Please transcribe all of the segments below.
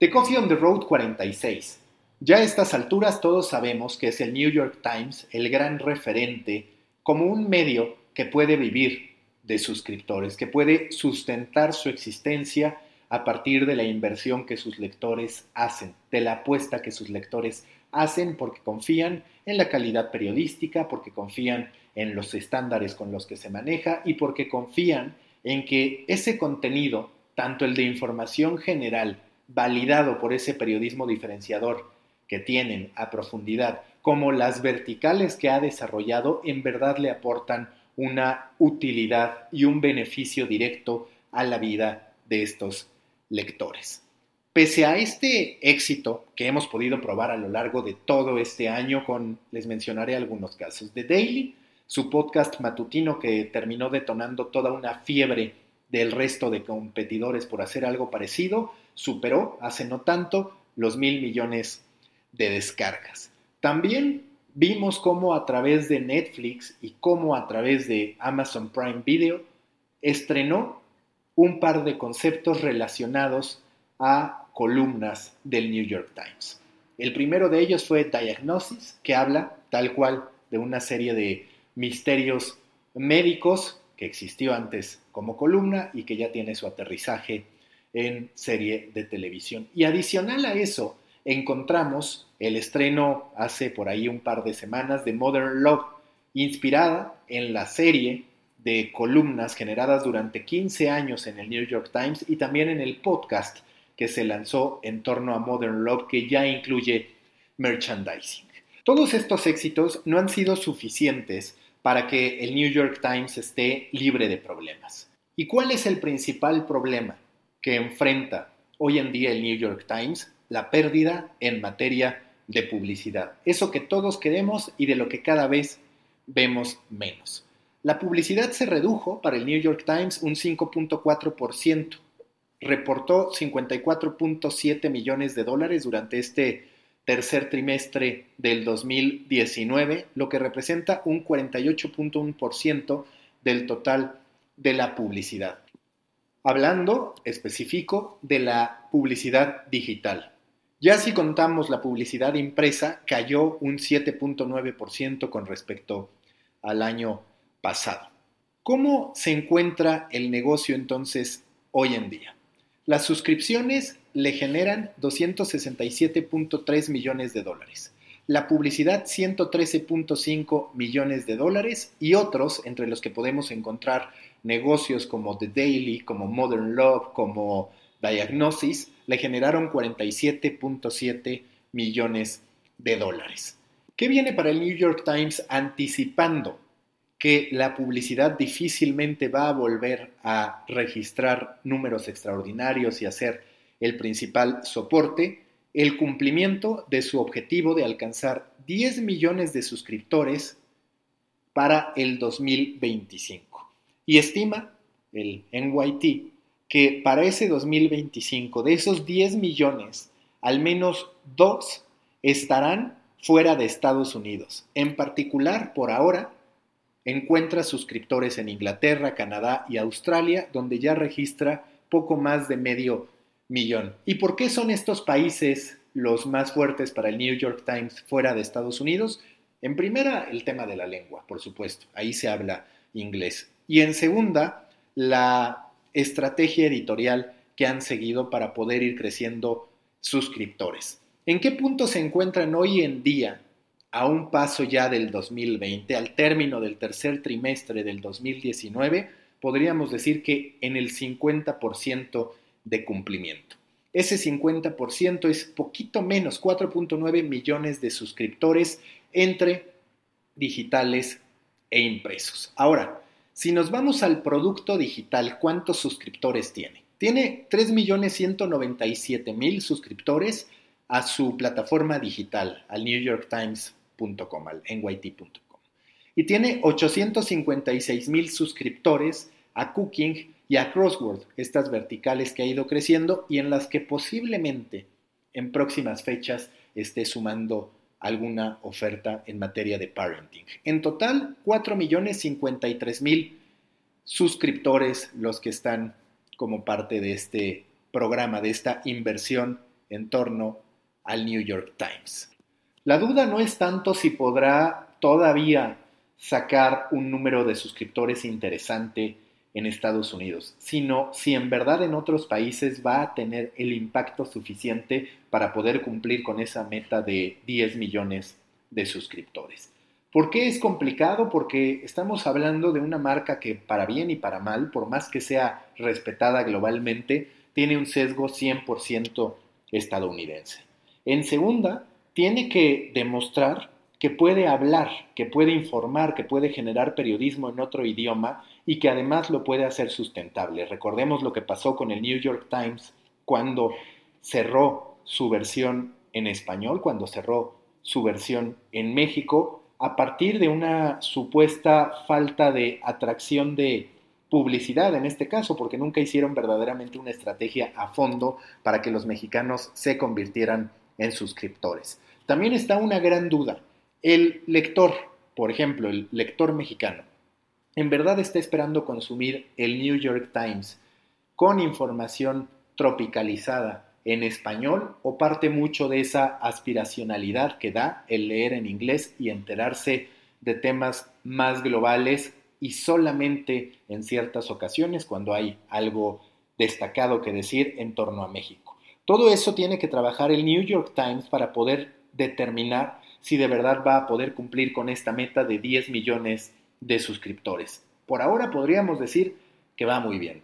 The Coffee on the Road 46. Ya a estas alturas todos sabemos que es el New York Times el gran referente como un medio que puede vivir de suscriptores, que puede sustentar su existencia a partir de la inversión que sus lectores hacen, de la apuesta que sus lectores hacen porque confían en la calidad periodística, porque confían en los estándares con los que se maneja y porque confían en que ese contenido, tanto el de información general, validado por ese periodismo diferenciador que tienen a profundidad, como las verticales que ha desarrollado, en verdad le aportan una utilidad y un beneficio directo a la vida de estos lectores. Pese a este éxito que hemos podido probar a lo largo de todo este año con, les mencionaré algunos casos, de Daily, su podcast matutino que terminó detonando toda una fiebre del resto de competidores por hacer algo parecido, superó hace no tanto los mil millones de descargas. También vimos cómo a través de Netflix y cómo a través de Amazon Prime Video estrenó un par de conceptos relacionados a columnas del New York Times. El primero de ellos fue Diagnosis, que habla tal cual de una serie de misterios médicos que existió antes como columna y que ya tiene su aterrizaje en serie de televisión. Y adicional a eso, encontramos el estreno hace por ahí un par de semanas de Modern Love, inspirada en la serie de columnas generadas durante 15 años en el New York Times y también en el podcast que se lanzó en torno a Modern Love que ya incluye merchandising. Todos estos éxitos no han sido suficientes para que el New York Times esté libre de problemas. ¿Y cuál es el principal problema que enfrenta hoy en día el New York Times? La pérdida en materia de publicidad. Eso que todos queremos y de lo que cada vez vemos menos. La publicidad se redujo para el New York Times un 5.4%. Reportó 54.7 millones de dólares durante este tercer trimestre del 2019, lo que representa un 48.1% del total de la publicidad. Hablando específico de la publicidad digital. Ya si contamos la publicidad impresa, cayó un 7.9% con respecto al año pasado. ¿Cómo se encuentra el negocio entonces hoy en día? Las suscripciones le generan 267.3 millones de dólares, la publicidad 113.5 millones de dólares. Y otros, entre los que podemos encontrar negocios como The Daily, como Modern Love, como Diagnosis, le generaron 47.7 millones de dólares. ¿Qué viene para el New York Times anticipando que la publicidad difícilmente va a volver a registrar números extraordinarios y a ser el principal soporte, el cumplimiento de su objetivo de alcanzar 10 millones de suscriptores para el 2025. Y estima el NYT que para ese 2025, de esos 10 millones, al menos dos estarán fuera de Estados Unidos. En particular, por ahora, encuentra suscriptores en Inglaterra, Canadá y Australia, donde ya registra poco más de medio millón. ¿Y por qué son estos países los más fuertes para el New York Times fuera de Estados Unidos? En primera, el tema de la lengua, por supuesto, ahí se habla inglés. Y en segunda, la estrategia editorial que han seguido para poder ir creciendo suscriptores. ¿En qué punto se encuentran hoy en día a un paso ya del 2020, al término del tercer trimestre del 2019, podríamos decir que en el 50% de cumplimiento. Ese 50% es poquito menos, 4.9 millones de suscriptores entre digitales e impresos. Ahora, si nos vamos al producto digital, ¿cuántos suscriptores tiene? Tiene 3.197.000 suscriptores a su plataforma digital, al New York Times al nyt.com. Y tiene 856 mil suscriptores a Cooking y a Crossword, estas verticales que ha ido creciendo y en las que posiblemente en próximas fechas esté sumando alguna oferta en materia de parenting. En total, 4.053.000 suscriptores los que están como parte de este programa, de esta inversión en torno al New York Times. La duda no es tanto si podrá todavía sacar un número de suscriptores interesante en Estados Unidos, sino si en verdad en otros países va a tener el impacto suficiente para poder cumplir con esa meta de 10 millones de suscriptores. ¿Por qué es complicado? Porque estamos hablando de una marca que para bien y para mal, por más que sea respetada globalmente, tiene un sesgo 100% estadounidense. En segunda, tiene que demostrar que puede hablar, que puede informar, que puede generar periodismo en otro idioma y que además lo puede hacer sustentable. Recordemos lo que pasó con el New York Times cuando cerró su versión en español, cuando cerró su versión en México, a partir de una supuesta falta de atracción de publicidad en este caso, porque nunca hicieron verdaderamente una estrategia a fondo para que los mexicanos se convirtieran en suscriptores. También está una gran duda. El lector, por ejemplo, el lector mexicano, en verdad está esperando consumir el New York Times con información tropicalizada en español o parte mucho de esa aspiracionalidad que da el leer en inglés y enterarse de temas más globales y solamente en ciertas ocasiones cuando hay algo destacado que decir en torno a México. Todo eso tiene que trabajar el New York Times para poder determinar si de verdad va a poder cumplir con esta meta de 10 millones de suscriptores. Por ahora podríamos decir que va muy bien.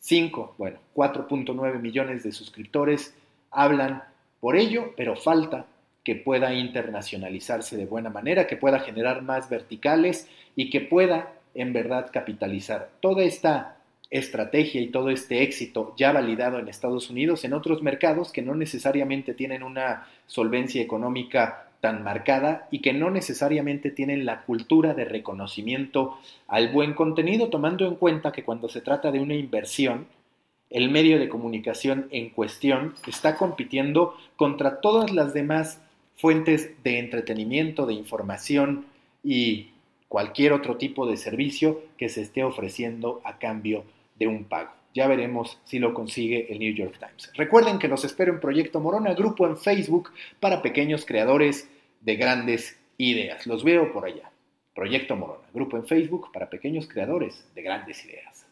5, bueno, 4.9 millones de suscriptores hablan por ello, pero falta que pueda internacionalizarse de buena manera, que pueda generar más verticales y que pueda en verdad capitalizar toda esta estrategia y todo este éxito ya validado en Estados Unidos en otros mercados que no necesariamente tienen una solvencia económica tan marcada y que no necesariamente tienen la cultura de reconocimiento al buen contenido, tomando en cuenta que cuando se trata de una inversión, el medio de comunicación en cuestión está compitiendo contra todas las demás fuentes de entretenimiento, de información y cualquier otro tipo de servicio que se esté ofreciendo a cambio de un pago. Ya veremos si lo consigue el New York Times. Recuerden que los espero en Proyecto Morona, grupo en Facebook para pequeños creadores de grandes ideas. Los veo por allá. Proyecto Morona, grupo en Facebook para pequeños creadores de grandes ideas.